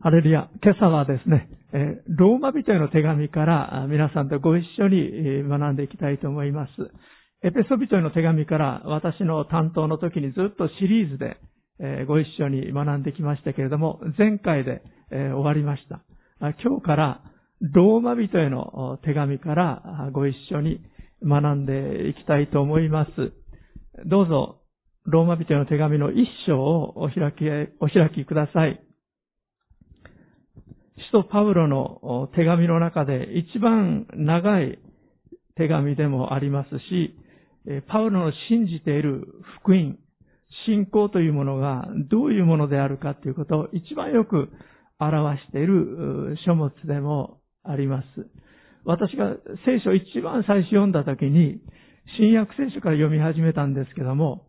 ハレルヤ。今朝はですね、えローマ人への手紙から皆さんとご一緒に学んでいきたいと思います。エペソ人への手紙から私の担当の時にずっとシリーズでご一緒に学んできましたけれども、前回で終わりました。今日からローマ人への手紙からご一緒に学んでいきたいと思います。どうぞ、ローマ人への手紙の一章をお開き、お開きください。使徒パウロの手紙の中で一番長い手紙でもありますし、パウロの信じている福音、信仰というものがどういうものであるかということを一番よく表している書物でもあります。私が聖書を一番最初読んだ時に、新約聖書から読み始めたんですけども、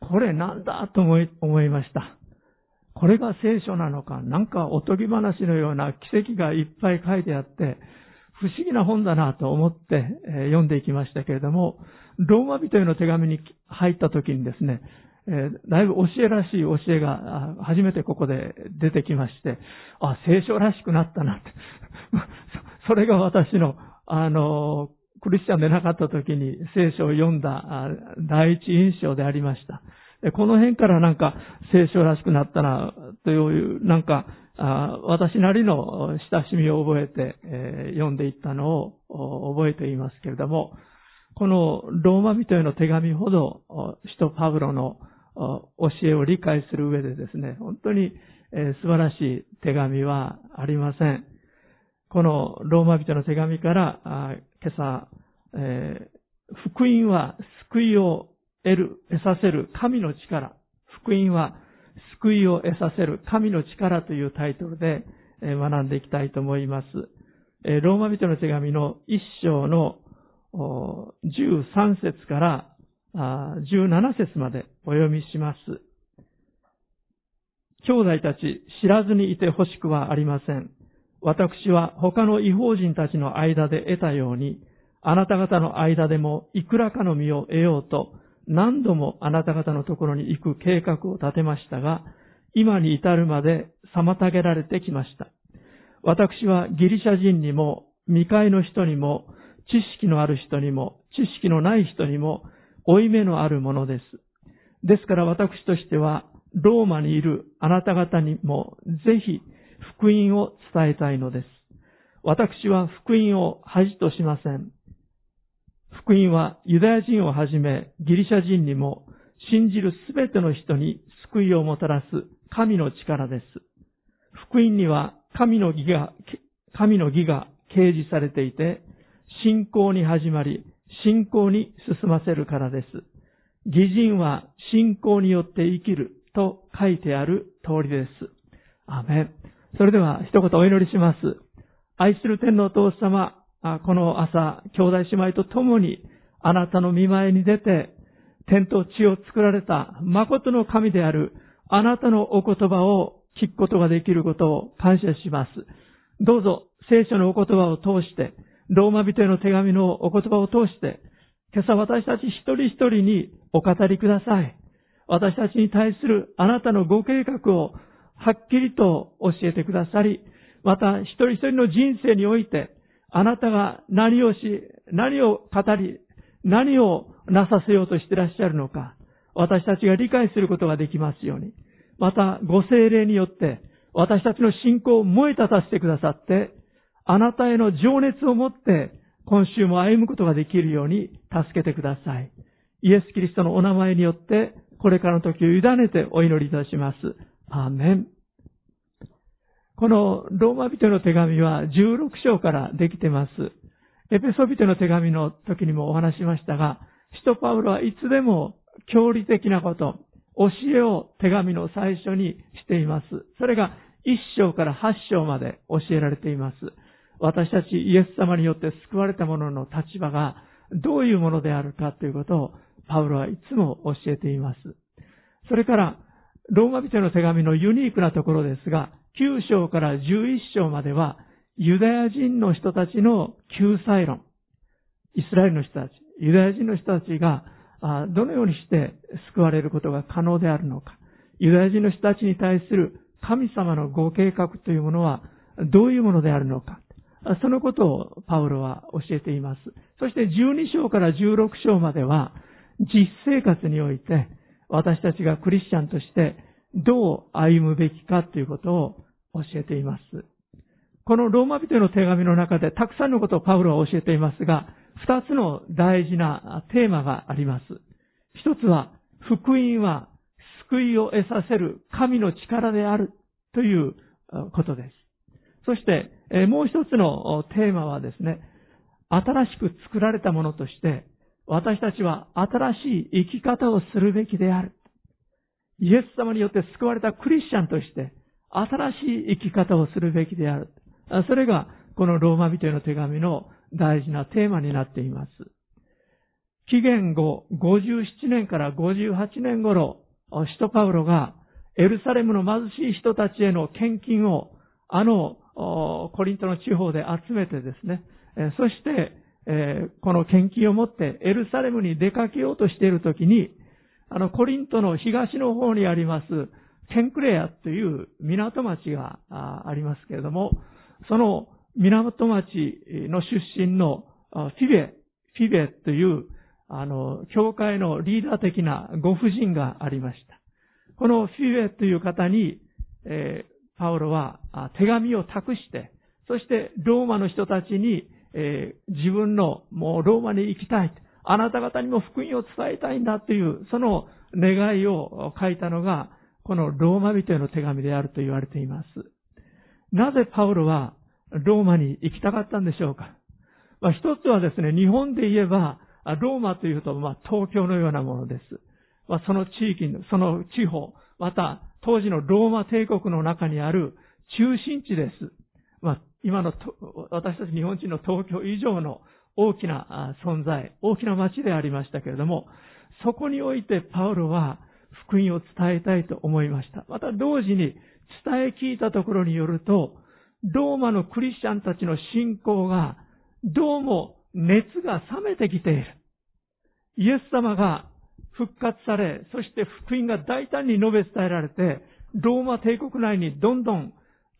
これなんだと思い思いました。これが聖書なのか、なんかおとぎ話のような奇跡がいっぱい書いてあって、不思議な本だなと思って読んでいきましたけれども、ローマ人への手紙に入った時にですね、だいぶ教えらしい教えが初めてここで出てきまして、あ、聖書らしくなったなって。それが私の、あの、クリスチャンでなかった時に聖書を読んだ第一印象でありました。この辺からなんか聖書らしくなったな、という、なんか、私なりの親しみを覚えて、読んでいったのを覚えていますけれども、このローマ人への手紙ほど、使徒パブロの教えを理解する上でですね、本当に、素晴らしい手紙はありません。このローマ人の手紙から、今朝、えー、福音は救いを得る、得させる神の力。福音は救いを得させる神の力というタイトルで学んでいきたいと思います。ローマ人の手紙の一章の13節から17節までお読みします。兄弟たち知らずにいてほしくはありません。私は他の違法人たちの間で得たように、あなた方の間でもいくらかの実を得ようと、何度もあなた方のところに行く計画を立てましたが、今に至るまで妨げられてきました。私はギリシャ人にも、未開の人にも、知識のある人にも、知識のない人にも、負い目のあるものです。ですから私としては、ローマにいるあなた方にも、ぜひ、福音を伝えたいのです。私は福音を恥としません。福音はユダヤ人をはじめギリシャ人にも信じるすべての人に救いをもたらす神の力です。福音には神の義が、神の義が掲示されていて、信仰に始まり、信仰に進ませるからです。義人は信仰によって生きると書いてある通りです。アメン。それでは一言お祈りします。愛する天のお父様、この朝、兄弟姉妹と共にあなたの見前に出て、天と地を作られた誠の神であるあなたのお言葉を聞くことができることを感謝します。どうぞ聖書のお言葉を通して、ローマ人への手紙のお言葉を通して、今朝私たち一人一人にお語りください。私たちに対するあなたのご計画をはっきりと教えてくださり、また一人一人の人生において、あなたが何をし、何を語り、何をなさせようとしてらっしゃるのか、私たちが理解することができますように。また、ご精霊によって、私たちの信仰を燃え立たせてくださって、あなたへの情熱を持って、今週も歩むことができるように助けてください。イエス・キリストのお名前によって、これからの時を委ねてお祈りいたします。アーメン。このローマ人の手紙は16章からできてます。エペソ人の手紙の時にもお話しましたが、使徒パウロはいつでも教理的なこと、教えを手紙の最初にしています。それが1章から8章まで教えられています。私たちイエス様によって救われた者の立場がどういうものであるかということをパウロはいつも教えています。それから、ローマ人の手紙のユニークなところですが、9章から11章までは、ユダヤ人の人たちの救済論。イスラエルの人たち、ユダヤ人の人たちが、どのようにして救われることが可能であるのか。ユダヤ人の人たちに対する神様のご計画というものはどういうものであるのか。そのことをパウロは教えています。そして12章から16章までは実生活において私たちがクリスチャンとしてどう歩むべきかということを教えています。このローマ人への手紙の中でたくさんのことをパウロは教えていますが、二つの大事なテーマがあります。一つは、福音は救いを得させる神の力であるということです。そして、もう一つのテーマはですね、新しく作られたものとして、私たちは新しい生き方をするべきである。イエス様によって救われたクリスチャンとして、新しい生き方をするべきである。それが、このローマ人への手紙の大事なテーマになっています。紀元後57年から58年頃、使徒パウロがエルサレムの貧しい人たちへの献金をあのコリントの地方で集めてですね、そして、この献金を持ってエルサレムに出かけようとしているときに、あのコリントの東の方にありますテンクレアという港町がありますけれども、その港町の出身のフィベ、フィベという、あの、教会のリーダー的なご婦人がありました。このフィベという方に、えー、パウロは手紙を託して、そしてローマの人たちに、えー、自分のもうローマに行きたい。あなた方にも福音を伝えたいんだという、その願いを書いたのが、このローマ人への手紙であると言われています。なぜパウロはローマに行きたかったんでしょうか？まあ、一つはですね、日本で言えば、ローマというと、まあ、東京のようなものです。まあ、その地域、その地方、また、当時のローマ帝国の中にある中心地です。まあ、今の私たち日本人の東京以上の大きな存在、大きな町でありましたけれども、そこにおいてパウロは福音を伝えたいと思いました。また同時に伝え聞いたところによると、ローマのクリスチャンたちの信仰がどうも熱が冷めてきている。イエス様が復活され、そして福音が大胆に述べ伝えられて、ローマ帝国内にどんどん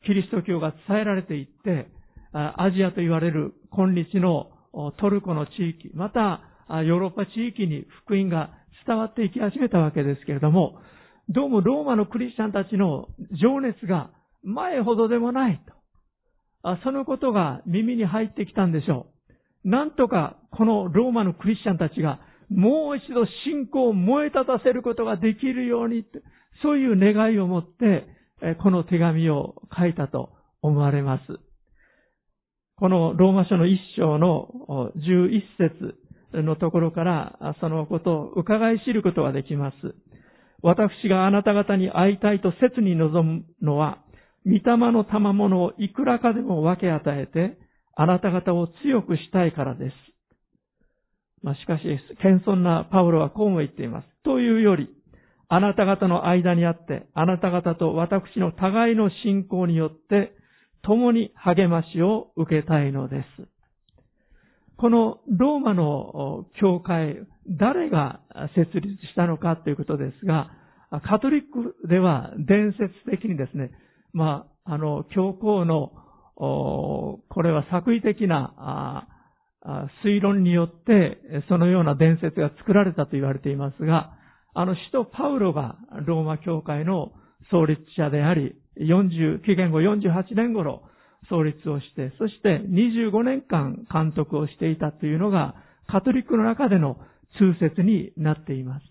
キリスト教が伝えられていって、アジアと言われる今日のトルコの地域、またヨーロッパ地域に福音が伝わっていき始めたわけですけれども、どうもローマのクリスチャンたちの情熱が前ほどでもないと。そのことが耳に入ってきたんでしょう。なんとかこのローマのクリスチャンたちがもう一度信仰を燃え立たせることができるように、そういう願いを持って、この手紙を書いたと思われます。このローマ書の一章の11節のところからそのことを伺い知ることができます。私があなた方に会いたいと切に望むのは、御霊の賜物をいくらかでも分け与えて、あなた方を強くしたいからです。まあ、しかし、謙遜なパウロはこうも言っています。というより、あなた方の間にあって、あなた方と私の互いの信仰によって、共に励ましを受けたいのです。このローマの教会、誰が設立したのかということですが、カトリックでは伝説的にですね、まあ、あの、教皇の、これは作為的な推論によって、そのような伝説が作られたと言われていますが、あの、使徒パウロがローマ教会の創立者であり、40、紀元後48年頃創立をして、そして25年間監督をしていたというのが、カトリックの中での通説になっています。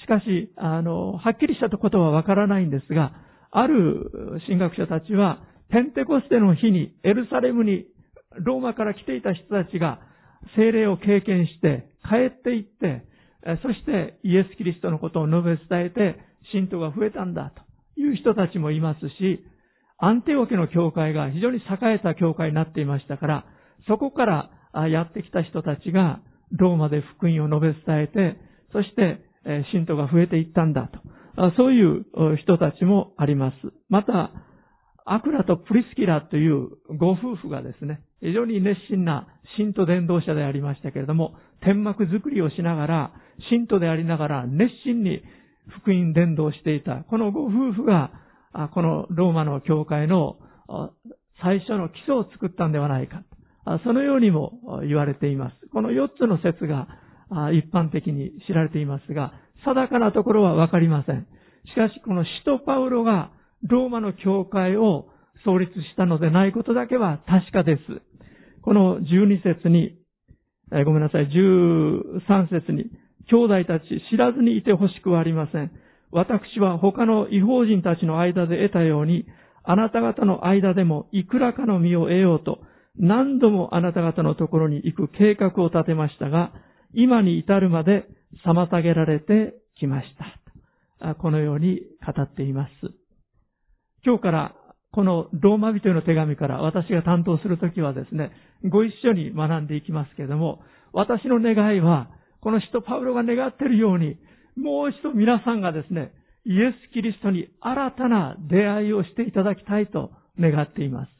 しかし、あの、はっきりしたことはわからないんですが、ある神学者たちは、ペンテコステの日にエルサレムにローマから来ていた人たちが精霊を経験して帰っていって、そしてイエス・キリストのことを述べ伝えて信徒が増えたんだという人たちもいますし、アンテオケの教会が非常に栄えた教会になっていましたから、そこからやってきた人たちがローマで福音を述べ伝えて、そして信徒が増えていったんだと。そういう人たちもあります。また、アクラとプリスキラというご夫婦がですね、非常に熱心な信徒伝道者でありましたけれども、天幕作りをしながら、信徒でありながら熱心に福音伝道していた、このご夫婦が、このローマの教会の最初の基礎を作ったんではないか。そのようにも言われています。この4つの説が一般的に知られていますが、定かなところはわかりません。しかし、この使徒パウロがローマの教会を創立したのでないことだけは確かです。この12節に、えごめんなさい、13節に、兄弟たち知らずにいてほしくはありません。私は他の違法人たちの間で得たように、あなた方の間でもいくらかの身を得ようと、何度もあなた方のところに行く計画を立てましたが、今に至るまで妨げられてきました。このように語っています。今日からこのローマ人への手紙から私が担当するときはですね、ご一緒に学んでいきますけれども、私の願いは、この人パウロが願っているように、もう一度皆さんがですね、イエス・キリストに新たな出会いをしていただきたいと願っています。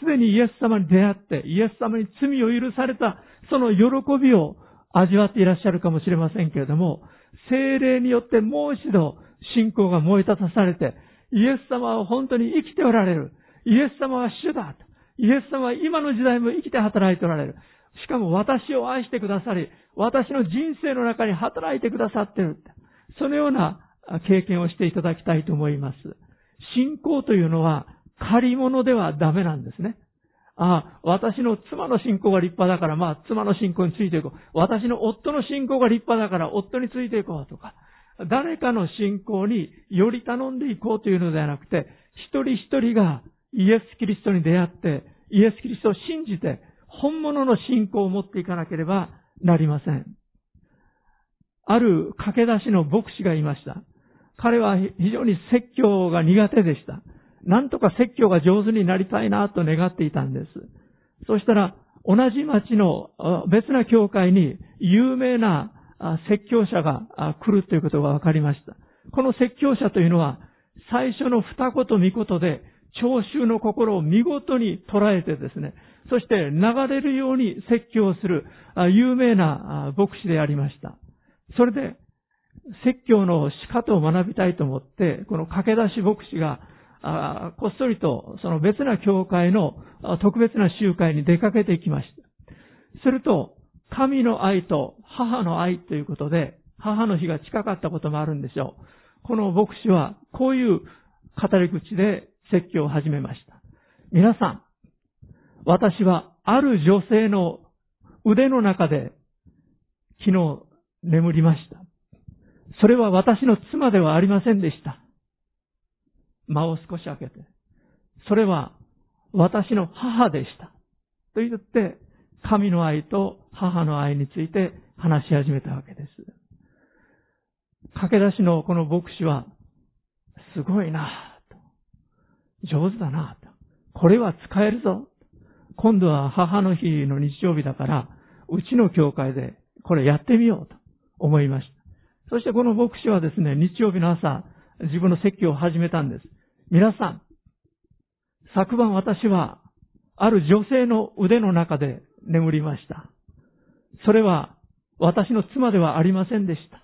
すでにイエス様に出会って、イエス様に罪を許された、その喜びを味わっていらっしゃるかもしれませんけれども、精霊によってもう一度信仰が燃え立たされて、イエス様は本当に生きておられる。イエス様は主だ。イエス様は今の時代も生きて働いておられる。しかも私を愛してくださり、私の人生の中に働いてくださってる。そのような経験をしていただきたいと思います。信仰というのは借り物ではダメなんですね。ああ、私の妻の信仰が立派だから、まあ、妻の信仰についていこう。私の夫の信仰が立派だから、夫についていこうとか。誰かの信仰により頼んでいこうというのではなくて、一人一人がイエス・キリストに出会って、イエス・キリストを信じて、本物の信仰を持っていかなければなりません。ある駆け出しの牧師がいました。彼は非常に説教が苦手でした。なんとか説教が上手になりたいなと願っていたんです。そしたら、同じ町の別な教会に有名な説教者が来るということが分かりました。この説教者というのは、最初の二言三言で、聴衆の心を見事に捉えてですね、そして流れるように説教する有名な牧師でありました。それで、説教の仕方を学びたいと思って、この駆け出し牧師が、こっそりとその別な教会の特別な集会に出かけていきました。すると、神の愛と母の愛ということで、母の日が近かったこともあるんでしょう。この牧師は、こういう語り口で説教を始めました。皆さん、私はある女性の腕の中で昨日眠りました。それは私の妻ではありませんでした。間を少し開けて。それは私の母でした。と言って、神の愛と母の愛について話し始めたわけです。駆け出しのこの牧師は、すごいなと。上手だなと。これは使えるぞ。今度は母の日の日曜日だから、うちの教会でこれやってみようと思いました。そしてこの牧師はですね、日曜日の朝、自分の説教を始めたんです。皆さん、昨晩私は、ある女性の腕の中で眠りました。それは私の妻ではありませんでした。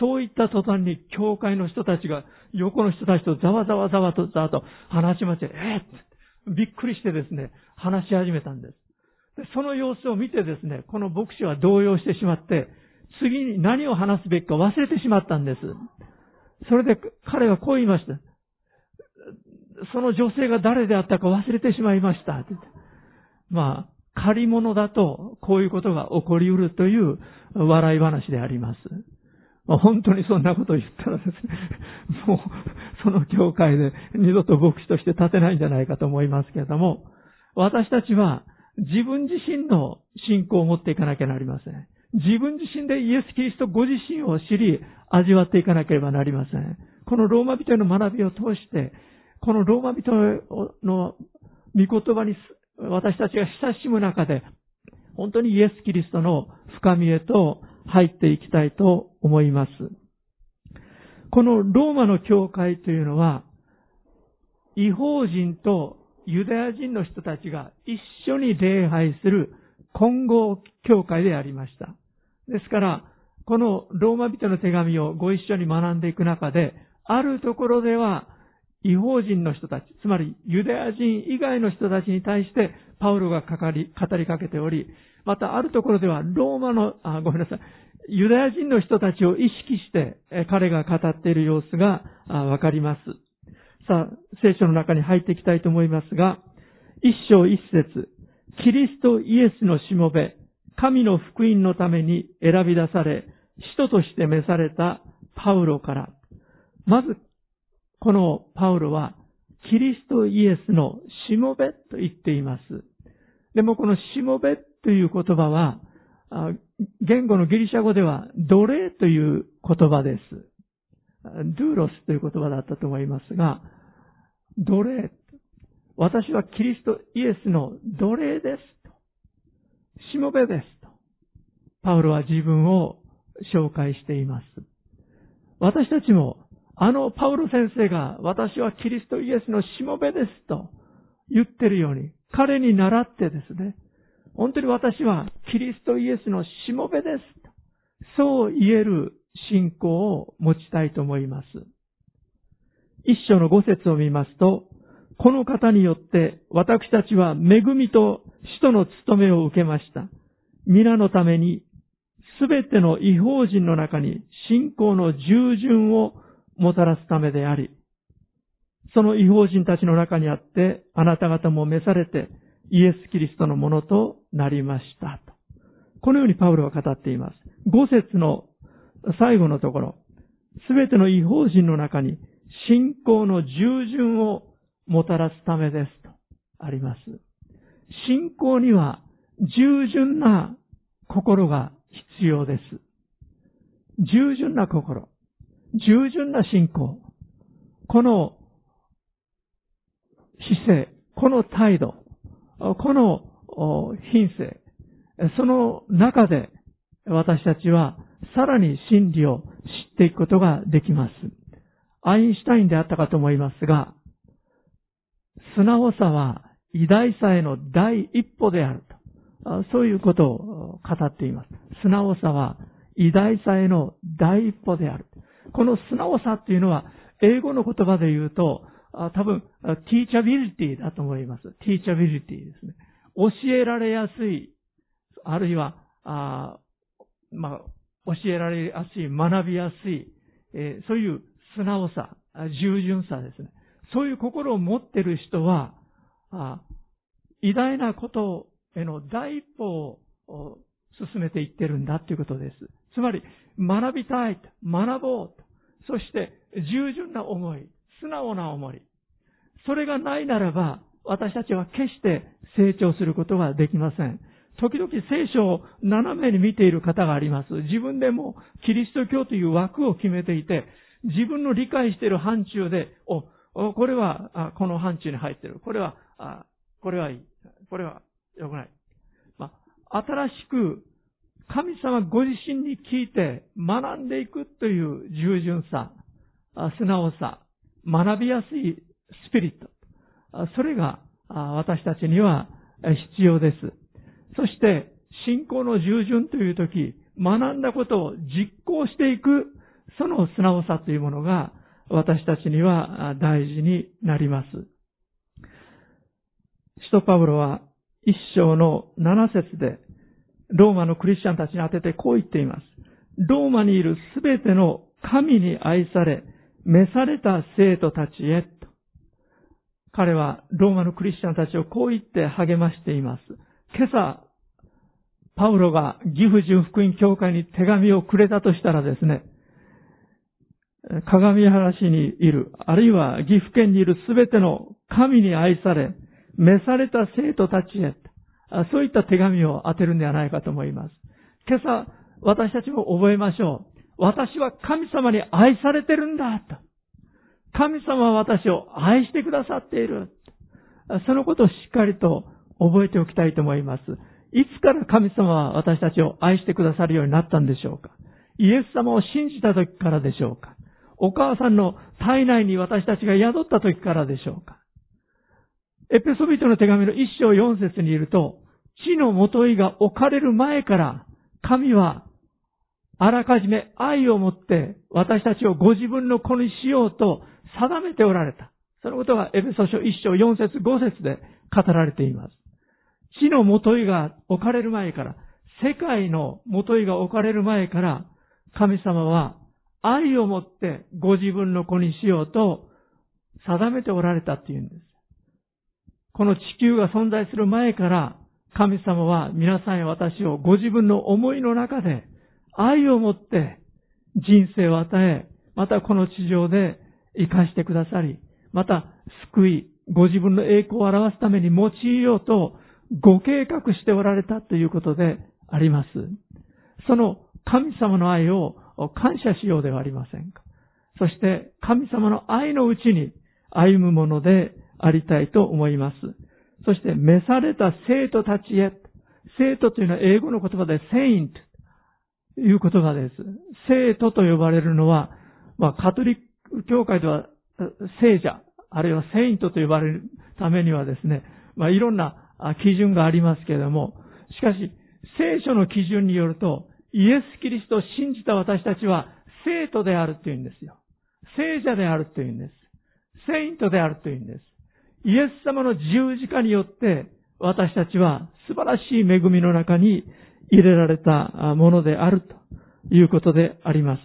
そういった途端に教会の人たちが横の人たちとざわざわざわとざわと話しまして、えー、びっくりしてですね、話し始めたんです。その様子を見てですね、この牧師は動揺してしまって、次に何を話すべきか忘れてしまったんです。それで彼はこう言いました。その女性が誰であったか忘れてしまいました。まあ、借り物だと、こういうことが起こりうるという笑い話であります。まあ、本当にそんなことを言ったらですね、もう、その教会で二度と牧師として立てないんじゃないかと思いますけれども、私たちは自分自身の信仰を持っていかなきゃなりません。自分自身でイエス・キリストご自身を知り、味わっていかなければなりません。このローマ人への学びを通して、このローマ人の御言葉に私たちが親しむ中で、本当にイエス・キリストの深みへと入っていきたいと思います。このローマの教会というのは、違法人とユダヤ人の人たちが一緒に礼拝する混合教会でありました。ですから、このローマ人の手紙をご一緒に学んでいく中で、あるところでは、違法人の人たち、つまりユダヤ人以外の人たちに対してパウロが、語りかけており、またあるところではローマの、あ、ごめんなさい、ユダヤ人の人たちを意識して彼が語っている様子がわかります。さあ、聖書の中に入っていきたいと思いますが、一章一節、キリストイエスのしもべ、神の福音のために選び出され、使徒として召されたパウロから、まず、このパウロは、キリストイエスのしもべと言っています。でもこのしもべという言葉は、言語のギリシャ語では奴隷という言葉です。ドゥーロスという言葉だったと思いますが、奴隷。私はキリストイエスの奴隷ですと。しもべですと。パウロは自分を紹介しています。私たちも、あのパウロ先生が私はキリストイエスのしもべですと言ってるように、彼に倣ってですね、本当に私はキリストイエスのしもべです。そう言える信仰を持ちたいと思います。一章の五節を見ますと、この方によって私たちは恵みと使徒の務めを受けました。皆のためにすべての違法人の中に信仰の従順をもたらすためであり、その違法人たちの中にあって、あなた方も召されて、イエス・キリストのものとなりましたと。このようにパウロは語っています。五節の最後のところ、すべての違法人の中に信仰の従順をもたらすためですとあります。信仰には従順な心が必要です。従順な心、従順な信仰、この姿勢、この態度、この品性、その中で私たちはさらに真理を知っていくことができます。アインシュタインであったかと思いますが、素直さは偉大さへの第一歩であると。そういうことを語っています。素直さは偉大さへの第一歩である。この素直さっていうのは、英語の言葉で言うと、多分、ティーチャビリティだと思います。ティーチャビリティですね。教えられやすい、あるいは、あまあ、教えられやすい、学びやすい、えー、そういう素直さ、従順さですね。そういう心を持っている人は、あ偉大なことへの第一歩を進めていってるんだということです。つまり、学びたい、学ぼうと、そして従順な思い、素直な思い。それがないならば、私たちは決して成長することができません。時々聖書を斜めに見ている方があります。自分でもキリスト教という枠を決めていて、自分の理解している範疇で、お、これは、この範疇に入っている。これは、これはいい。これは良くない。まあ、新しく神様ご自身に聞いて学んでいくという従順さ、素直さ、学びやすいスピリット。それが私たちには必要です。そして、信仰の従順というとき、学んだことを実行していく、その素直さというものが私たちには大事になります。使徒パブロは一章の七節で、ローマのクリスチャンたちに当ててこう言っています。ローマにいるすべての神に愛され、召された生徒たちへ、彼はローマのクリスチャンたちをこう言って励ましています。今朝、パウロが岐阜純福音教会に手紙をくれたとしたらですね、鏡原市にいる、あるいは岐阜県にいるすべての神に愛され、召された生徒たちへ、そういった手紙を当てるんではないかと思います。今朝、私たちも覚えましょう。私は神様に愛されてるんだ、と。神様は私を愛してくださっている。そのことをしっかりと覚えておきたいと思います。いつから神様は私たちを愛してくださるようになったんでしょうか？イエス様を信じた時からでしょうか？お母さんの体内に私たちが宿った時からでしょうか？エペソビトの手紙の一章四節にいると、地の元いが置かれる前から、神はあらかじめ愛をもって私たちをご自分の子にしようと定めておられた。そのことがエペソ書1章4節5節で語られています。地の元いが置かれる前から、世界の元いが置かれる前から、神様は愛を持ってご自分の子にしようと定めておられたっていうんです。この地球が存在する前から神様は皆さんや私をご自分の思いの中で愛を持って人生を与え、またこの地上で生かしてくださり、また救い、ご自分の栄光を表すために用いようとご計画しておられたということであります。その神様の愛を感謝しようではありませんか。そして神様の愛のうちに歩むものでありたいと思います。そして召された生徒たちへ。生徒というのは英語の言葉で saint という言葉です。生徒と呼ばれるのは、まあ、カトリック教会では聖者、あるいはセイントと呼ばれるためにはですね、まあ、いろんな基準がありますけれども、しかし、聖書の基準によると、イエス・キリストを信じた私たちは、生徒であるというんですよ。聖者であるというんです。セイントであるというんです。イエス様の十字架によって、私たちは素晴らしい恵みの中に入れられたものであるということであります。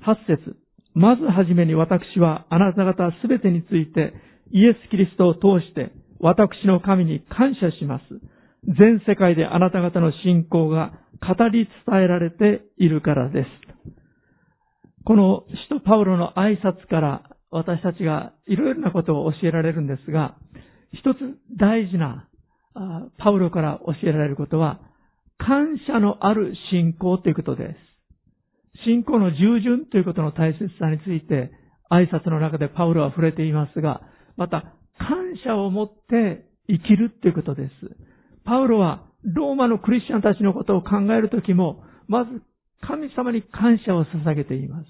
八節。まずはじめに私はあなた方すべてについてイエス・キリストを通して私の神に感謝します。全世界であなた方の信仰が語り伝えられているからです。この使徒パウロの挨拶から私たちがいろいろなことを教えられるんですが、一つ大事なパウロから教えられることは、感謝のある信仰ということです。信仰の従順ということの大切さについて、挨拶の中でパウロは触れていますが、また、感謝を持って生きるということです。パウロは、ローマのクリスチャンたちのことを考えるときも、まず、神様に感謝を捧げています。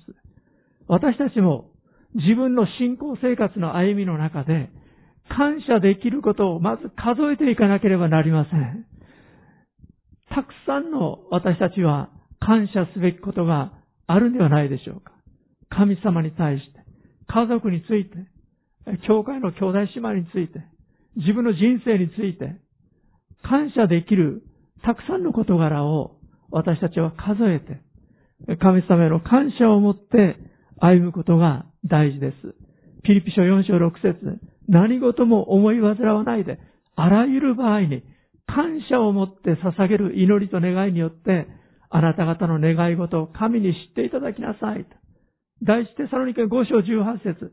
私たちも、自分の信仰生活の歩みの中で、感謝できることをまず数えていかなければなりません。たくさんの私たちは感謝すべきことがあるんではないでしょうか。神様に対して、家族について、教会の兄弟姉妹について、自分の人生について、感謝できるたくさんの事柄を私たちは数えて、神様への感謝を持って歩むことが大事です。ピリピ書4章6節何事も思い煩わないで、あらゆる場合に感謝を持って捧げる祈りと願いによって、あなた方の願い事を神に知っていただきなさい。第一テサロニケ5章18節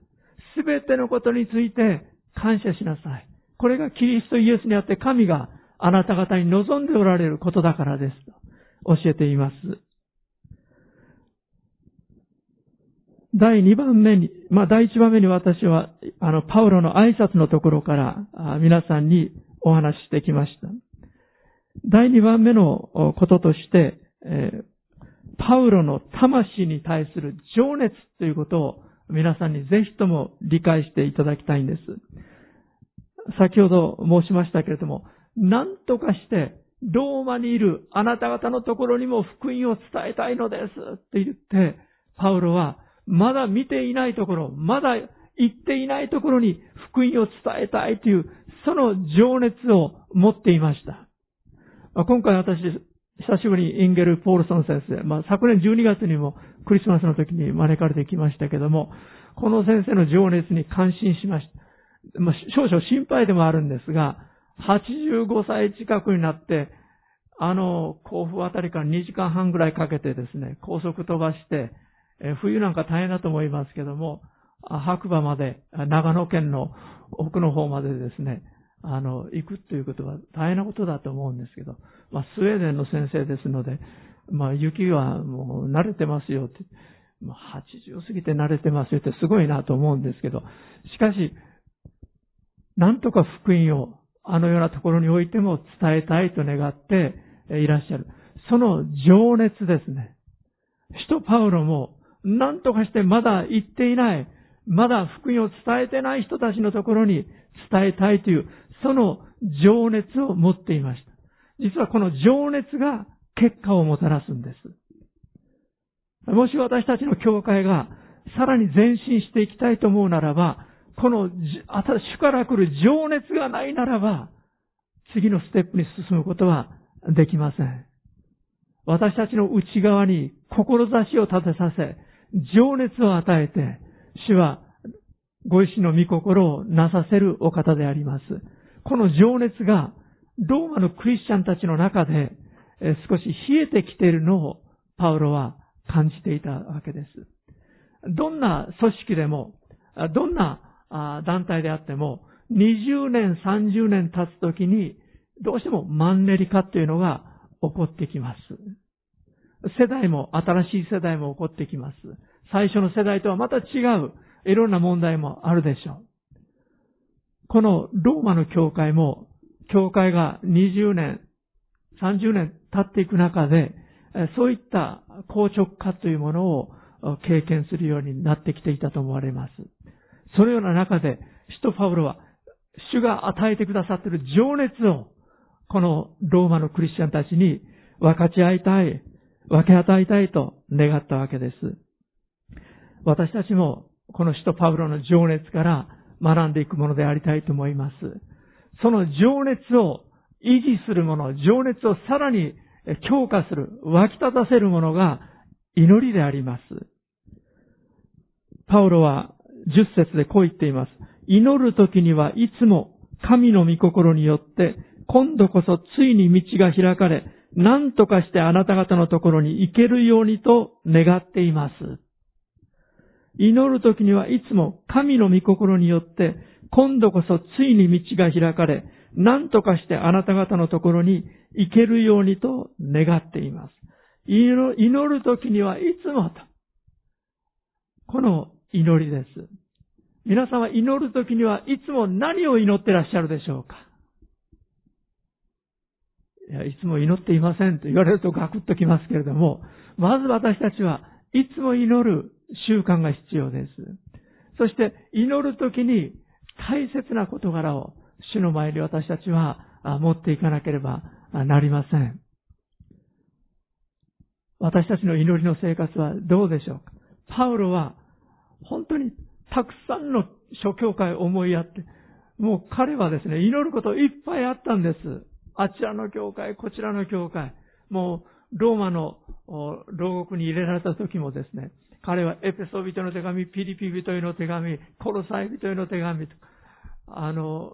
すべてのことについて感謝しなさい。これがキリストイエスにあって神があなた方に望んでおられることだからですと教えています。第2番目に、まあ第1番目に私は、あの、パウロの挨拶のところから皆さんにお話ししてきました。第2番目のこととして、えー、パウロの魂に対する情熱ということを皆さんにぜひとも理解していただきたいんです。先ほど申しましたけれども、何とかしてローマにいるあなた方のところにも福音を伝えたいのですって言って、パウロはまだ見ていないところ、まだ行っていないところに福音を伝えたいという、その情熱を持っていました。今回私、久しぶりにインゲル・ポールソン先生、まあ、昨年12月にもクリスマスの時に招かれてきましたけども、この先生の情熱に感心しました。まあ、少々心配でもあるんですが、85歳近くになって、あの、甲府あたりから2時間半ぐらいかけてですね、高速飛ばして、え冬なんか大変だと思いますけども、白馬まで、長野県の奥の方までですね、あの、行くということは大変なことだと思うんですけど、まあ、スウェーデンの先生ですので、まあ、雪はもう慣れてますよって、まあ、80過ぎて慣れてますよってすごいなと思うんですけど、しかし、なんとか福音をあのようなところにおいても伝えたいと願っていらっしゃる。その情熱ですね。使徒パウロも、なんとかしてまだ行っていない、まだ福音を伝えてない人たちのところに伝えたいという、その情熱を持っていました。実はこの情熱が結果をもたらすんです。もし私たちの教会がさらに前進していきたいと思うならば、この主から来る情熱がないならば、次のステップに進むことはできません。私たちの内側に志を立てさせ、情熱を与えて、主はご意志の御心をなさせるお方であります。この情熱がローマのクリスチャンたちの中で少し冷えてきているのをパウロは感じていたわけです。どんな組織でも、どんな団体であっても、20年、30年経つときに、どうしてもマンネリ化というのが起こってきます。世代も、新しい世代も起こってきます。最初の世代とはまた違う、いろんな問題もあるでしょう。このローマの教会も、教会が20年、30年経っていく中で、そういった硬直化というものを経験するようになってきていたと思われます。そのような中で、使徒パウロは、主が与えてくださっている情熱を、このローマのクリスチャンたちに分かち合いたい、分け与えたいと願ったわけです。私たちも、この使徒パウロの情熱から学んでいくものでありたいと思います。その情熱を維持するもの、情熱をさらに強化する、湧き立たせるものが祈りであります。パウロは10節でこう言っています。祈る時にはいつも神の御心によって今度こそついに道が開かれ、何とかしてあなた方のところに行けるようにと願っています。祈る時にはいつも神の御心によって今度こそついに道が開かれ、何とかしてあなた方のところに行けるようにと願っています。祈る時にはいつもと。この祈りです。皆様祈る時にはいつも何を祈ってらっしゃるでしょうか？いや、いつも祈っていませんと言われるとガクッときますけれども、まず私たちはいつも祈る習慣が必要です。そして祈る時に大切な事柄を主の前に私たちは持っていかなければなりません。私たちの祈りの生活はどうでしょうか？パウロは本当にたくさんの諸教会を思いやって、もう彼はですね、祈ることいっぱいあったんです。あちらの教会、こちらの教会。もう、ローマの牢獄に入れられた時もですね、彼はエペソ人の手紙、ピリピ人への手紙、コロサイ人への手紙とか、あの、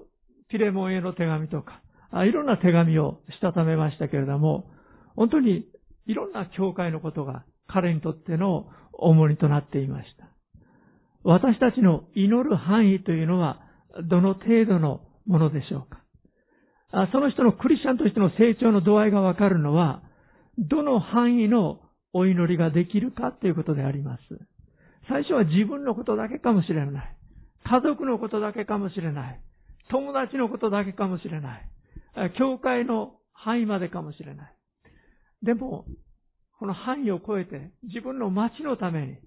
ピレモンへの手紙とか、いろんな手紙をしたためましたけれども、本当にいろんな教会のことが彼にとっての重荷となっていました。私たちの祈る範囲というのはどの程度のものでしょうかその人のクリスチャンとしての成長の度合いがわかるのは、どの範囲のお祈りができるかということであります。最初は自分のことだけかもしれない。家族のことだけかもしれない。友達のことだけかもしれない。教会の範囲までかもしれない。でも、この範囲を超えて自分の町のために、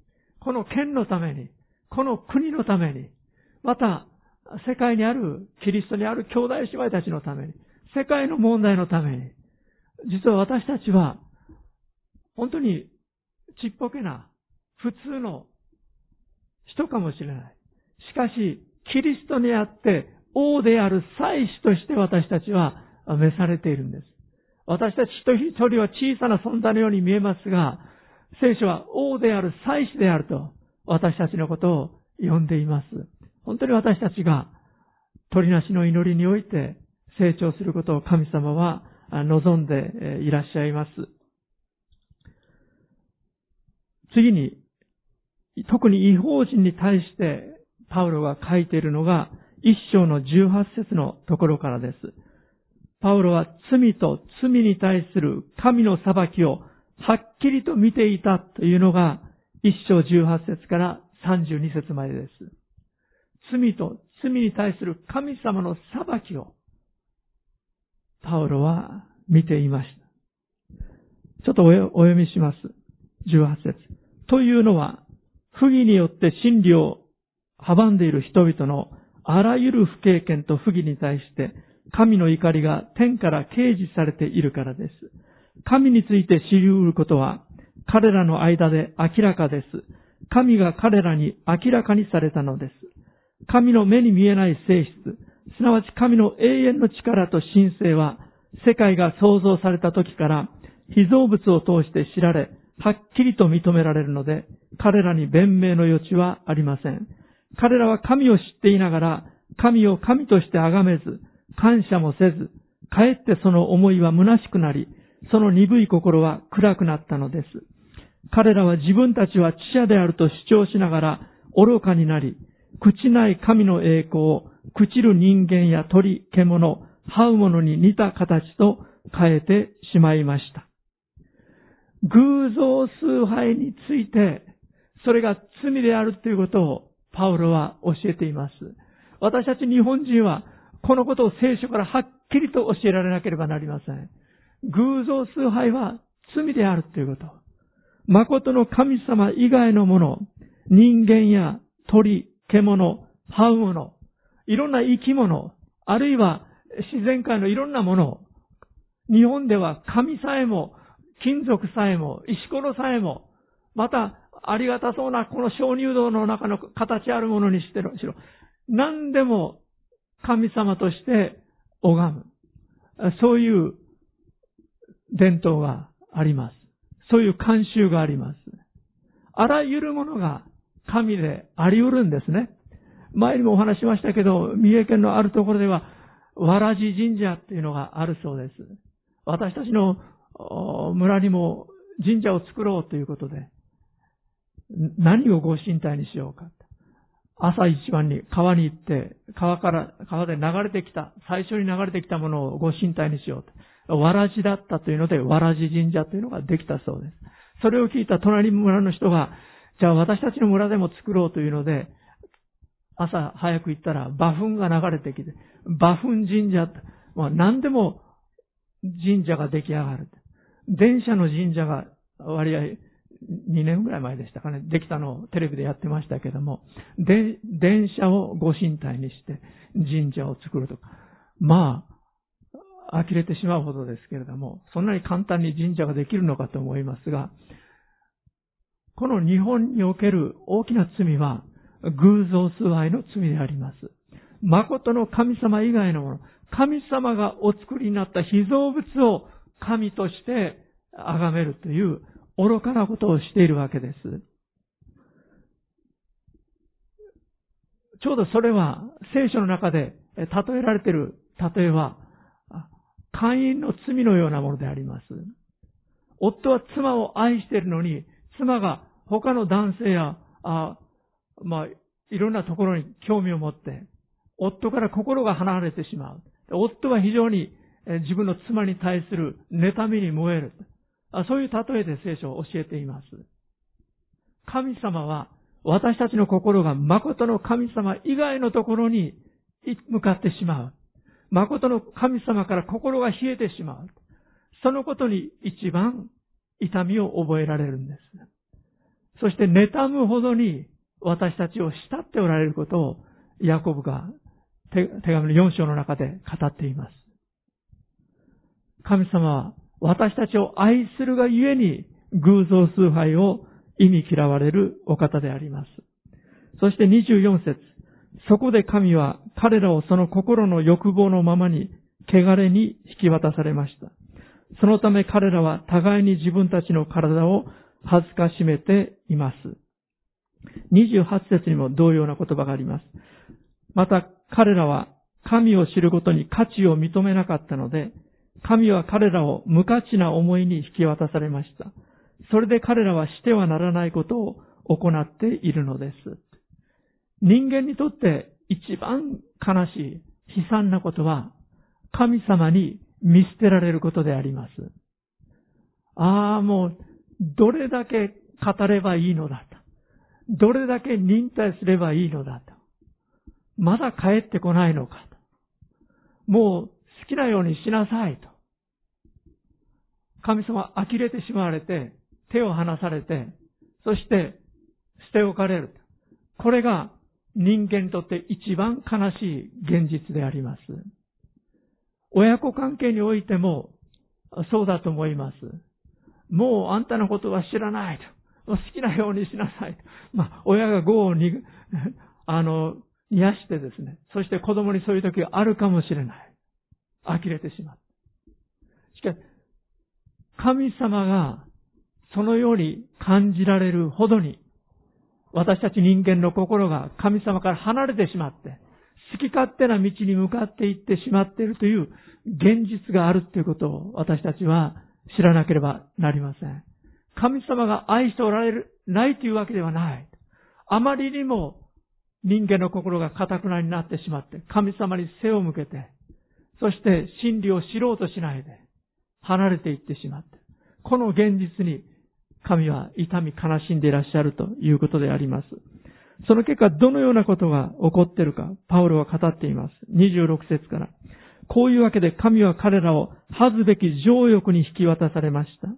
この県のために、この国のために、また世界にあるキリストにある兄弟姉妹たちのために、世界の問題のために、実は私たちは本当にちっぽけな普通の人かもしれない。しかし、キリストにあって王である祭司として私たちは召されているんです。私たち一人一人は小さな存在のように見えますが、聖書は王である祭司であると私たちのことを呼んでいます。本当に私たちが鳥なしの祈りにおいて成長することを神様は望んでいらっしゃいます。次に、特に違法人に対してパウロが書いているのが一章の18節のところからです。パウロは罪と罪に対する神の裁きをはっきりと見ていたというのが一章18節から32節までです。罪と罪に対する神様の裁きをパウロは見ていました。ちょっとお読みします。18節というのは、不義によって真理を阻んでいる人々のあらゆる不経験と不義に対して、神の怒りが天から掲示されているからです。神について知り得ることは、彼らの間で明らかです。神が彼らに明らかにされたのです。神の目に見えない性質、すなわち神の永遠の力と神聖は、世界が創造された時から被造物を通して知られ、はっきりと認められるので、彼らに弁明の余地はありません。彼らは神を知っていながら、神を神として崇めず、感謝もせず、かえってその思いは虚しくなり、その鈍い心は暗くなったのです。彼らは自分たちは知者であると主張しながら愚かになり、朽ちない神の栄光を朽ちる人間や鳥、獣、這うものに似た形と変えてしまいました。偶像崇拝について、それが罪であるということをパウロは教えています。私たち日本人はこのことを聖書からはっきりと教えられなければなりません。偶像崇拝は罪であるということ。誠の神様以外のもの、人間や鳥、獣、這うもの、いろんな生き物、あるいは自然界のいろんなもの、日本では神さえも、金属さえも、石ころさえも、またありがたそうなこの鍾乳洞の中の形あるものにしてろ、しろ。何でも神様として拝む。そういう伝統があります。そういう慣習があります。あらゆるものが神であり得るんですね。前にもお話しましたけど、三重県のあるところでは、わらじ神社っていうのがあるそうです。私たちの村にも神社を作ろうということで、何をご神体にしようか。朝一番に川に行って、川から、川で流れてきた、最初に流れてきたものをご神体にしようと。わらじだったというので、わらじ神社というのができたそうです。それを聞いた隣村の人が、じゃあ私たちの村でも作ろうというので、朝早く行ったら馬糞が流れてきて、馬糞神社、まあ、何でも神社が出来上がる。電車の神社が割合2年ぐらい前でしたかね、できたのをテレビでやってましたけども、で、電車をご神体にして神社を作るとか、まあ、呆れてしまうほどですけれども、そんなに簡単に神社ができるのかと思いますが、この日本における大きな罪は、偶像崇拝の罪であります。誠の神様以外のもの、神様がお作りになった被造物を神として崇めるという愚かなことをしているわけです。ちょうどそれは聖書の中で例えられている例えは、会員の罪のようなものであります。夫は妻を愛しているのに、妻が他の男性や、あまあ、いろんなところに興味を持って、夫から心が離れてしまう。夫は非常に自分の妻に対する妬みに燃える。そういう例えで聖書を教えています。神様は私たちの心が誠の神様以外のところに向かってしまう。誠の神様から心が冷えてしまう。そのことに一番痛みを覚えられるんです。そして妬むほどに私たちを慕っておられることをヤコブが手紙の4章の中で語っています。神様は私たちを愛するがゆえに偶像崇拝を意味嫌われるお方であります。そして24節そこで神は彼らをその心の欲望のままに汚れに引き渡されました。そのため彼らは互いに自分たちの体を恥ずかしめています。28節にも同様な言葉があります。また彼らは神を知ることに価値を認めなかったので、神は彼らを無価値な思いに引き渡されました。それで彼らはしてはならないことを行っているのです。人間にとって一番悲しい、悲惨なことは、神様に見捨てられることであります。ああ、もう、どれだけ語ればいいのだと。どれだけ忍耐すればいいのだと。まだ帰ってこないのかと。もう好きなようにしなさいと。神様呆れてしまわれて、手を離されて、そして捨て置かれる。これが人間にとって一番悲しい現実であります。親子関係においてもそうだと思います。もうあんたのことは知らないと。好きなようにしなさい。まあ、親が業をに、あの、癒してですね、そして子供にそういう時があるかもしれない。呆れてしまう。しかし、神様がそのように感じられるほどに、私たち人間の心が神様から離れてしまって、好き勝手な道に向かっていってしまっているという現実があるということを私たちは知らなければなりません。神様が愛しておられるないというわけではない。あまりにも人間の心が堅くなになってしまって、神様に背を向けて、そして真理を知ろうとしないで、離れていってしまって、この現実に神は痛み悲しんでいらっしゃるということであります。その結果、どのようなことが起こっているか、パウロは語っています。26節から。こういうわけで神は彼らを恥ずべき情欲に引き渡されました。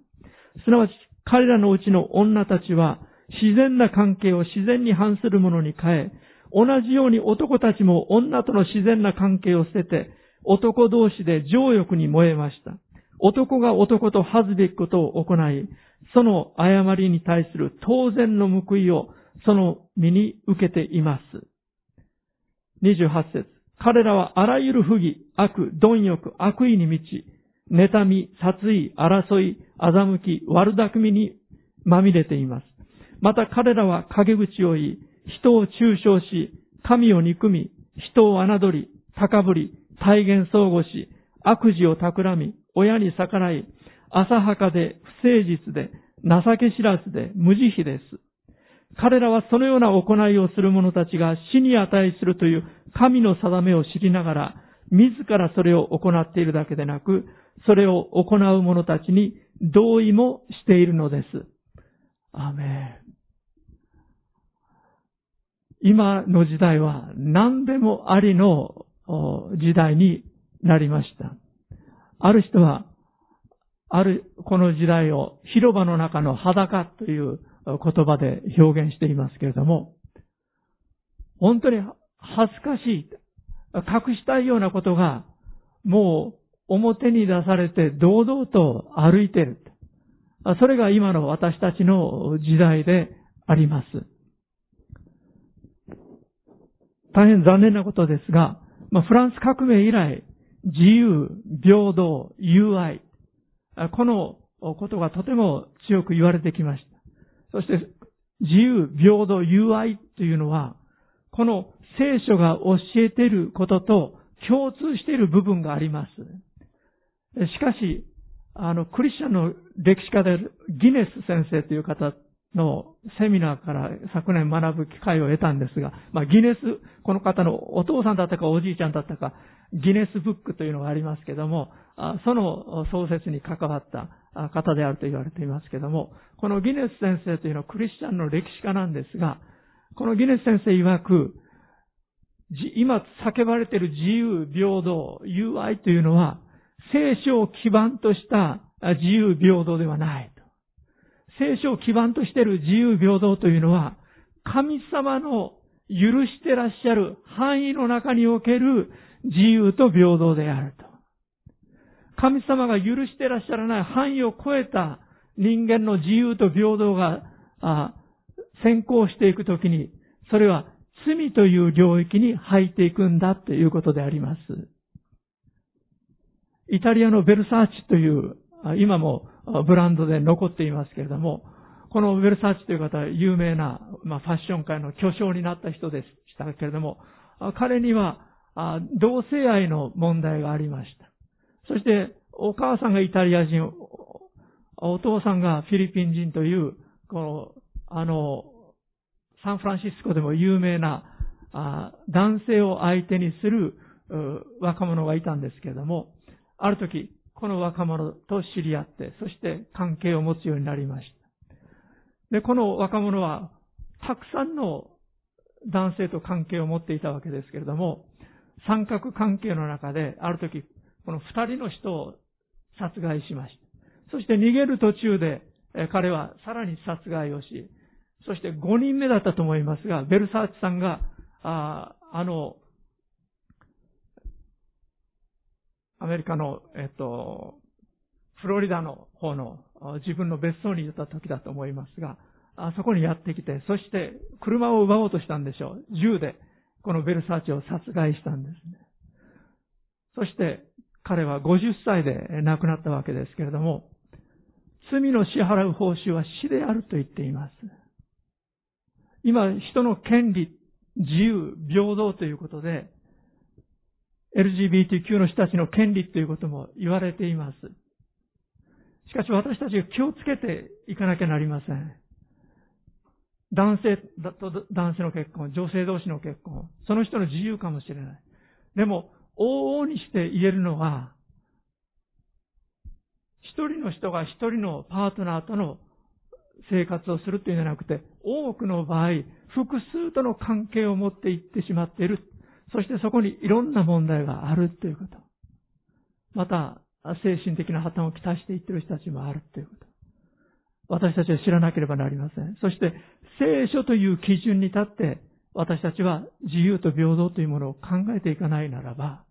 すなわち、彼らのうちの女たちは、自然な関係を自然に反するものに変え、同じように男たちも女との自然な関係を捨てて、男同士で情欲に燃えました。男が男と恥ずべきことを行い、その誤りに対する当然の報いをその身に受けています。28節彼らはあらゆる不義、悪、貪欲、悪意に満ち、妬み、殺意、争い、欺き、悪巧みにまみれています。また彼らは陰口を言い、人を中傷し、神を憎み、人を侮り、高ぶり、体現相互し、悪事を企み、親に逆らい、浅はかで不誠実で、情け知らずで無慈悲です。彼らはそのような行いをする者たちが死に値するという神の定めを知りながら、自らそれを行っているだけでなく、それを行う者たちに同意もしているのです。アメン。今の時代は何でもありの時代になりました。ある人は、ある、この時代を広場の中の裸という言葉で表現していますけれども、本当に恥ずかしい、隠したいようなことが、もう表に出されて堂々と歩いている。それが今の私たちの時代であります。大変残念なことですが、まあ、フランス革命以来、自由、平等、友愛、このことがとても強く言われてきました。そして、自由、平等、友愛というのは、この聖書が教えていることと共通している部分があります。しかし、あの、クリスチャンの歴史家であるギネス先生という方のセミナーから昨年学ぶ機会を得たんですが、まあ、ギネス、この方のお父さんだったかおじいちゃんだったか、ギネスブックというのがありますけども、その創設に関わった方であると言われていますけども、このギネス先生というのはクリスチャンの歴史家なんですが、このギネス先生曰く、今叫ばれている自由、平等、友愛というのは、聖書を基盤とした自由、平等ではない。聖書を基盤としている自由、平等というのは、神様の許してらっしゃる範囲の中における自由と平等であると。神様が許してらっしゃらない範囲を超えた人間の自由と平等が先行していくときに、それは罪という領域に入っていくんだということであります。イタリアのベルサーチという、今もブランドで残っていますけれども、このベルサーチという方は有名な、まあ、ファッション界の巨匠になった人でしたけれども、彼には同性愛の問題がありました。そして、お母さんがイタリア人、お父さんがフィリピン人という、この、あの、サンフランシスコでも有名な、男性を相手にする若者がいたんですけれども、ある時、この若者と知り合って、そして関係を持つようになりました。で、この若者は、たくさんの男性と関係を持っていたわけですけれども、三角関係の中で、ある時、この二人の人を殺害しました。そして逃げる途中で、彼はさらに殺害をし、そして5人目だったと思いますが、ベルサーチさんが、ああの、アメリカの、えっと、フロリダの方の自分の別荘にいた時だと思いますが、あそこにやってきて、そして車を奪おうとしたんでしょう。銃でこのベルサーチを殺害したんですね。そして彼は50歳で亡くなったわけですけれども、罪の支払う報酬は死であると言っています。今、人の権利、自由、平等ということで、LGBTQ の人たちの権利ということも言われています。しかし私たちが気をつけていかなきゃなりません。男性と男性の結婚、女性同士の結婚、その人の自由かもしれない。でも、往々にして言えるのは、一人の人が一人のパートナーとの生活をするというんじゃなくて、多くの場合、複数との関係を持っていってしまっている。そしてそこにいろんな問題があるということ。また、精神的な破綻をきたしていってる人たちもあるということ。私たちは知らなければなりません。そして、聖書という基準に立って、私たちは自由と平等というものを考えていかないならば、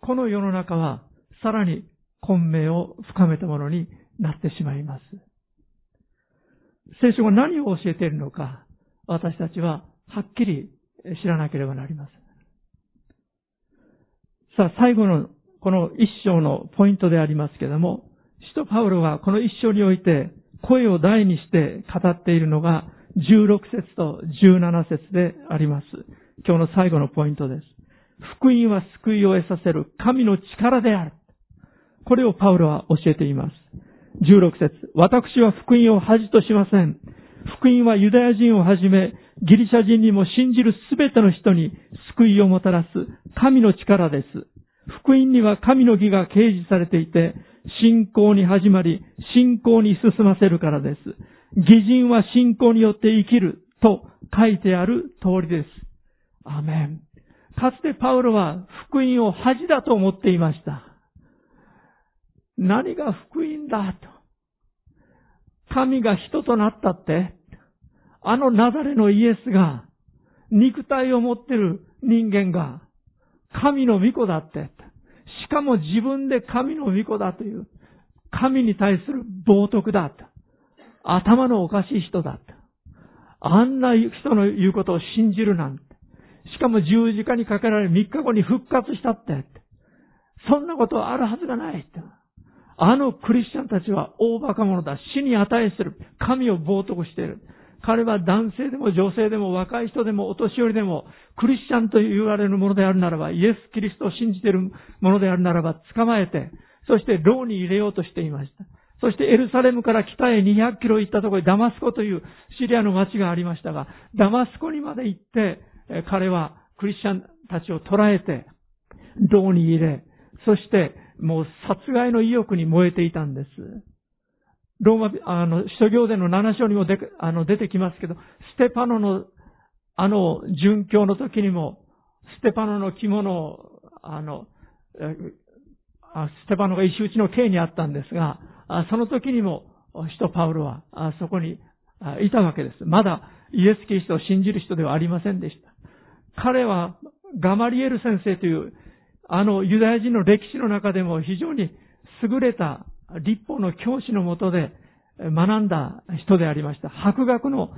この世の中はさらに混迷を深めたものになってしまいます。聖書が何を教えているのか、私たちははっきり知らなければなりません。さあ、最後のこの一章のポイントでありますけれども、使徒パウロはこの一章において声を大にして語っているのが16節と17節であります。今日の最後のポイントです。福音は救いを得させる神の力である。これをパウロは教えています。16節私は福音を恥としません。福音はユダヤ人をはじめ、ギリシャ人にも信じるすべての人に救いをもたらす神の力です。福音には神の義が掲示されていて、信仰に始まり、信仰に進ませるからです。義人は信仰によって生きると書いてある通りです。アメン。かつてパウロは福音を恥だと思っていました。何が福音だと。神が人となったって、あのナザレのイエスが、肉体を持ってる人間が、神の御子だって。しかも自分で神の御子だという、神に対する冒涜だと。頭のおかしい人だと。あんな人の言うことを信じるなんて。しかも十字架にかけられ3日後に復活したって。そんなことあるはずがないって。あのクリスチャンたちは大馬鹿者だ。死に値する。神を冒涜している。彼は男性でも女性でも若い人でもお年寄りでもクリスチャンと言われるものであるならば、イエス・キリストを信じているものであるならば捕まえて、そして牢に入れようとしていました。そしてエルサレムから北へ200キロ行ったところにダマスコというシリアの町がありましたが、ダマスコにまで行って、彼はクリスチャンたちを捕らえて、牢に入れ、そしてもう殺害の意欲に燃えていたんです。ローマ、あの、使徒行伝の7章にもであの出てきますけど、ステパノの、あの、殉教の時にも、ステパノの着物を、あの、ステパノが石打ちの刑にあったんですが、その時にも、使徒パウロは、そこにいたわけです。まだイエス・キリストを信じる人ではありませんでした。彼は、ガマリエル先生というあのユダヤ人の歴史の中でも非常に優れた立法の教師のもとで学んだ人でありました。博学の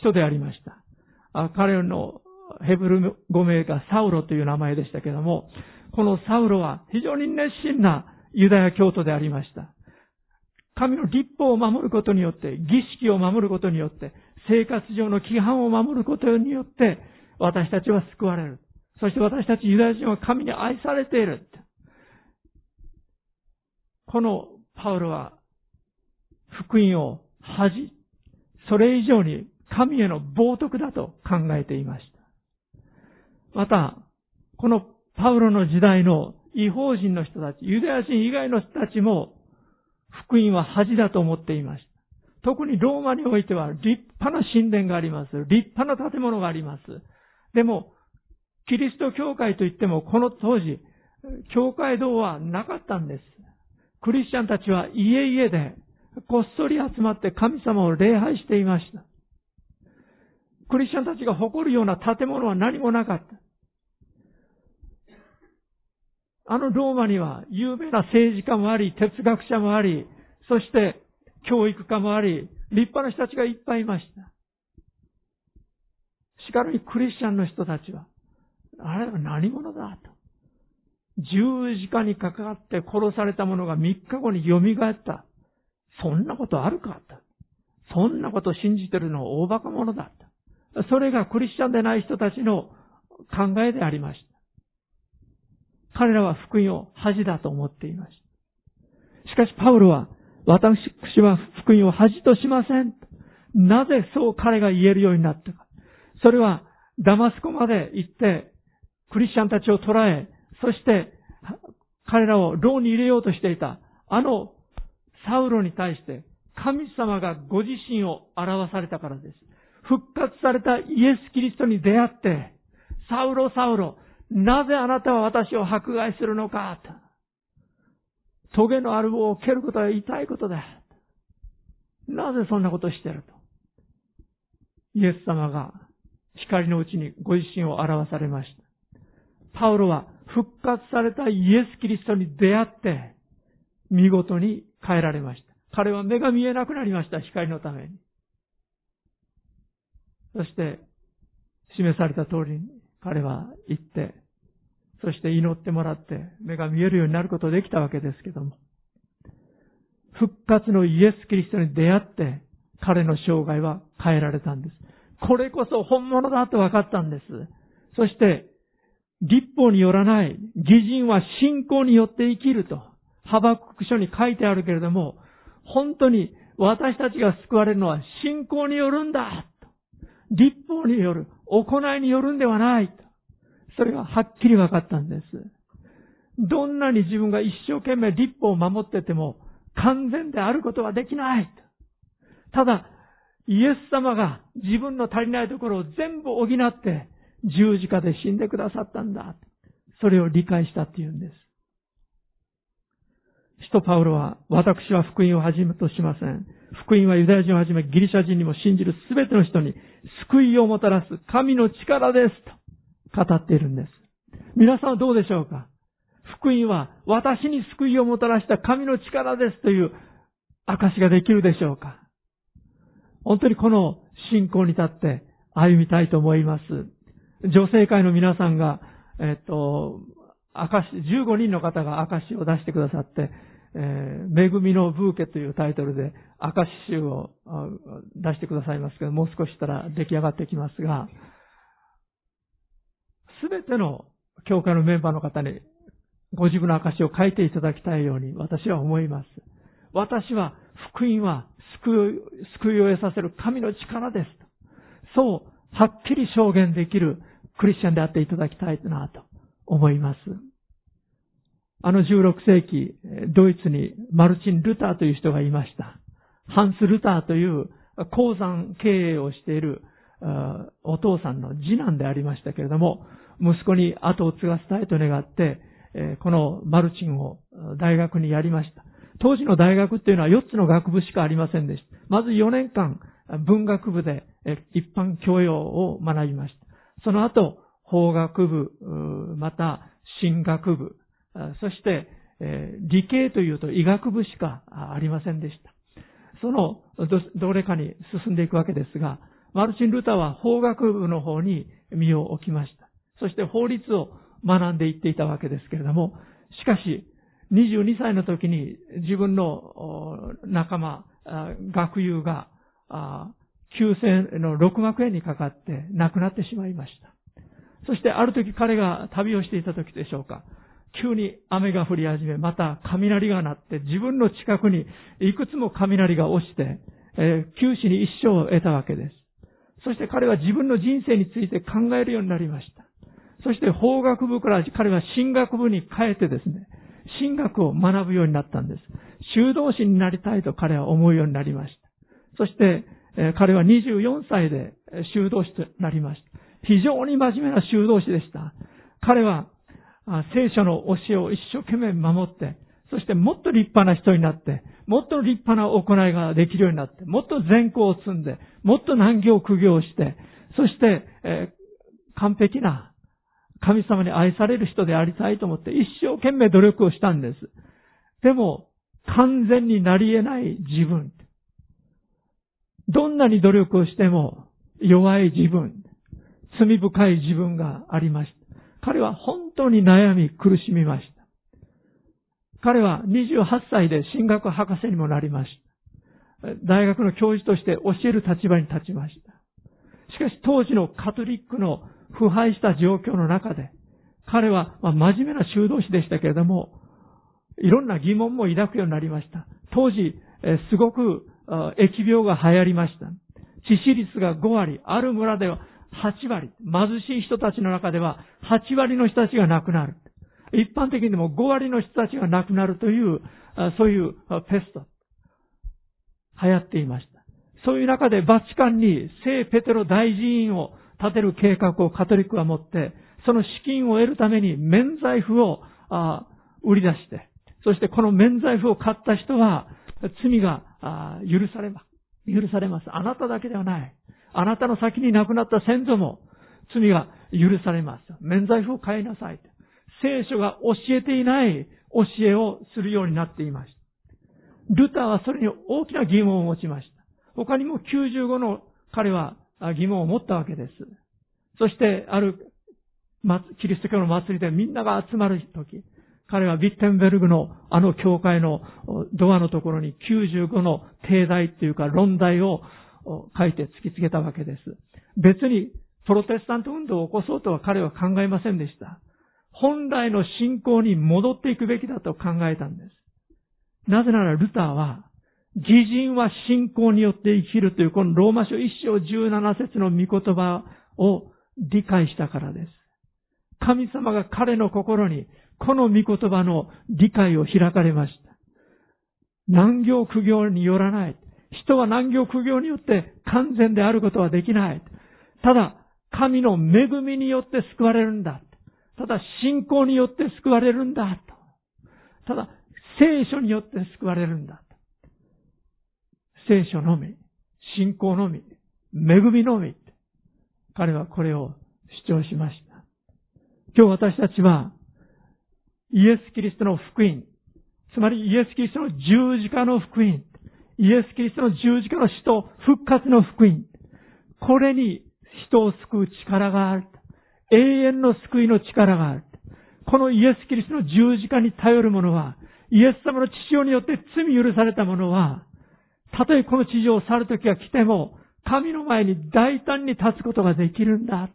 人でありました。彼のヘブル語名がサウロという名前でしたけども、このサウロは非常に熱心なユダヤ教徒でありました。神の立法を守ることによって、儀式を守ることによって、生活上の規範を守ることによって、私たちは救われる。そして私たちユダヤ人は神に愛されている。このパウロは福音を恥、それ以上に神への冒涜だと考えていました。また、このパウロの時代の違法人の人たち、ユダヤ人以外の人たちも福音は恥だと思っていました。特にローマにおいては立派な神殿があります。立派な建物があります。でも、キリスト教会といっても、この当時、教会堂はなかったんです。クリスチャンたちは家々でこっそり集まって神様を礼拝していました。クリスチャンたちが誇るような建物は何もなかった。あのローマには有名な政治家もあり、哲学者もあり、そして教育家もあり、立派な人たちがいっぱいいました。しかるにクリスチャンの人たちは、あれは何者だと。十字架にかかって殺された者が3日後に蘇った。そんなことあるかと。そんなこと信じてるのは大馬鹿者だと。それがクリスチャンでない人たちの考えでありました。彼らは福音を恥だと思っていました。しかしパウロは、私は福音を恥としません。なぜそう彼が言えるようになったか。それはダマスコまで行って、クリスチャンたちを捕らえ、そして彼らを牢に入れようとしていた、あのサウロに対して神様がご自身を表されたからです。復活されたイエス・キリストに出会って、サウロ、サウロ、なぜあなたは私を迫害するのかと。棘のある棒を蹴ることは痛いことだ。なぜそんなことをしてると。イエス様が光のうちにご自身を表されました。パウロは復活されたイエス・キリストに出会って、見事に変えられました。彼は目が見えなくなりました、光のために。そして、示された通りに彼は行って、そして祈ってもらって、目が見えるようになることができたわけですけども、復活のイエス・キリストに出会って、彼の生涯は変えられたんです。これこそ本物だと分かったんです。そして、立法によらない、義人は信仰によって生きると、ハバク書に書いてあるけれども、本当に私たちが救われるのは信仰によるんだ立法による、行いによるんではないそれがはっきり分かったんです。どんなに自分が一生懸命立法を守ってても、完全であることはできない。ただ、イエス様が自分の足りないところを全部補って十字架で死んでくださったんだ。それを理解したっていうんです。使徒パウロは、私は福音をはじめとしません。福音はユダヤ人をはじめギリシャ人にも信じるすべての人に救いをもたらす神の力ですと語っているんです。皆さんはどうでしょうか？福音は私に救いをもたらした神の力ですという証ができるでしょうか？本当にこの信仰に立って歩みたいと思います。女性会の皆さんが、えっと、証、15人の方が証を出してくださって、えー、恵みのブーケというタイトルで証集を出してくださいますけど、もう少ししたら出来上がってきますが、すべての教会のメンバーの方にご自分の証を書いていただきたいように私は思います。私は福音は救い、救いを得させる神の力です。そう、はっきり証言できるクリスチャンであっていただきたいなと思います。あの16世紀、ドイツにマルチン・ルターという人がいました。ハンス・ルターという鉱山経営をしているお父さんの次男でありましたけれども、息子に後を継がせたいと願って、このマルチンを大学にやりました。当時の大学っていうのは4つの学部しかありませんでした。まず4年間文学部で一般教養を学びました。その後、法学部、また進学部、そして、理系というと医学部しかありませんでした。そのどれかに進んでいくわけですが、マルチン・ルーターは法学部の方に身を置きました。そして法律を学んでいっていたわけですけれども、しかし、22歳の時に自分の仲間、学友が、9000の6万円にかかって亡くなってしまいました。そしてある時彼が旅をしていた時でしょうか。急に雨が降り始め、また雷が鳴って、自分の近くにいくつも雷が落ちて、えー、九死に一生を得たわけです。そして彼は自分の人生について考えるようになりました。そして法学部から彼は進学部に変えてですね、進学を学ぶようになったんです。修道士になりたいと彼は思うようになりました。そして、彼は24歳で修道士となりました。非常に真面目な修道士でした。彼は聖書の教えを一生懸命守って、そしてもっと立派な人になって、もっと立派な行いができるようになって、もっと善行を積んで、もっと難行苦行をして、そして、えー、完璧な神様に愛される人でありたいと思って一生懸命努力をしたんです。でも、完全になり得ない自分。どんなに努力をしても弱い自分、罪深い自分がありました。彼は本当に悩み苦しみました。彼は28歳で進学博士にもなりました。大学の教授として教える立場に立ちました。しかし当時のカトリックの腐敗した状況の中で、彼は真面目な修道士でしたけれども、いろんな疑問も抱くようになりました。当時、すごく疫病が流行りました。致死率が5割、ある村では8割、貧しい人たちの中では8割の人たちが亡くなる。一般的にでも5割の人たちが亡くなるという、そういうペスト、流行っていました。そういう中でバチカンに聖ペテロ大寺院を建てる計画をカトリックが持って、その資金を得るために免罪符を売り出して、そしてこの免罪符を買った人は罪があ許されます。許されます。あなただけではない。あなたの先に亡くなった先祖も罪が許されます。免罪符を変えなさい。聖書が教えていない教えをするようになっていました。ルターはそれに大きな疑問を持ちました。他にも95の彼は疑問を持ったわけです。そして、あるキリスト教の祭りでみんなが集まる時、彼はビッテンベルグのあの教会のドアのところに95の定題っていうか論題を書いて突きつけたわけです。別にプロテスタント運動を起こそうとは彼は考えませんでした。本来の信仰に戻っていくべきだと考えたんです。なぜならルターは、義人は信仰によって生きるというこのローマ書一章17節の御言葉を理解したからです。神様が彼の心にこの御言葉の理解を開かれました。難行苦行によらない。人は難行苦行によって完全であることはできない。ただ、神の恵みによって救われるんだ。ただ、信仰によって救われるんだ。ただ、聖書によって救われるんだ。聖書のみ、信仰のみ、恵みのみ。彼はこれを主張しました。今日私たちは、イエス・キリストの福音、つまりイエス・キリストの十字架の福音、イエス・キリストの十字架の死と復活の福音、これに人を救う力がある。永遠の救いの力がある。このイエス・キリストの十字架に頼る者は、イエス様の父親によって罪許された者は、たとえこの地上を去る時が来ても、神の前に大胆に立つことができるんだ。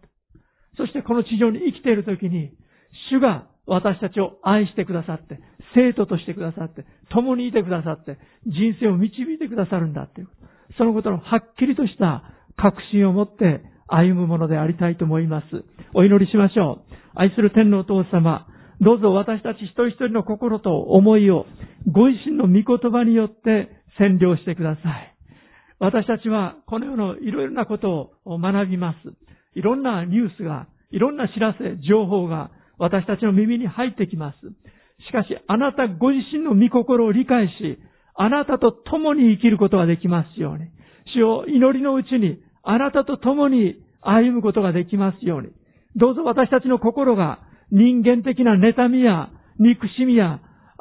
そしてこの地上に生きている時に、主が私たちを愛してくださって、生徒としてくださって、共にいてくださって、人生を導いてくださるんだっていう。そのことのはっきりとした確信を持って歩むものでありたいと思います。お祈りしましょう。愛する天皇お父様、どうぞ私たち一人一人の心と思いをご自身の御言葉によって占領してください。私たちはこの世のいろいろなことを学びます。いろんなニュースが、いろんな知らせ、情報が私たちの耳に入ってきます。しかし、あなたご自身の御心を理解し、あなたと共に生きることができますように。主を祈りのうちに、あなたと共に歩むことができますように。どうぞ私たちの心が人間的な妬みや憎しみや、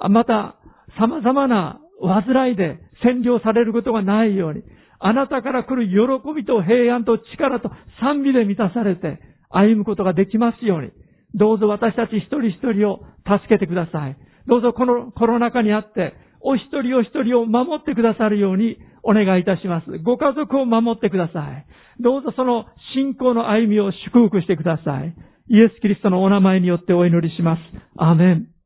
また様々な煩いで占領されることがないように、あなたから来る喜びと平安と力と賛美で満たされて歩むことができますように。どうぞ私たち一人一人を助けてください。どうぞこのコロナ禍にあって、お一人お一人を守ってくださるようにお願いいたします。ご家族を守ってください。どうぞその信仰の歩みを祝福してください。イエス・キリストのお名前によってお祈りします。アーメン。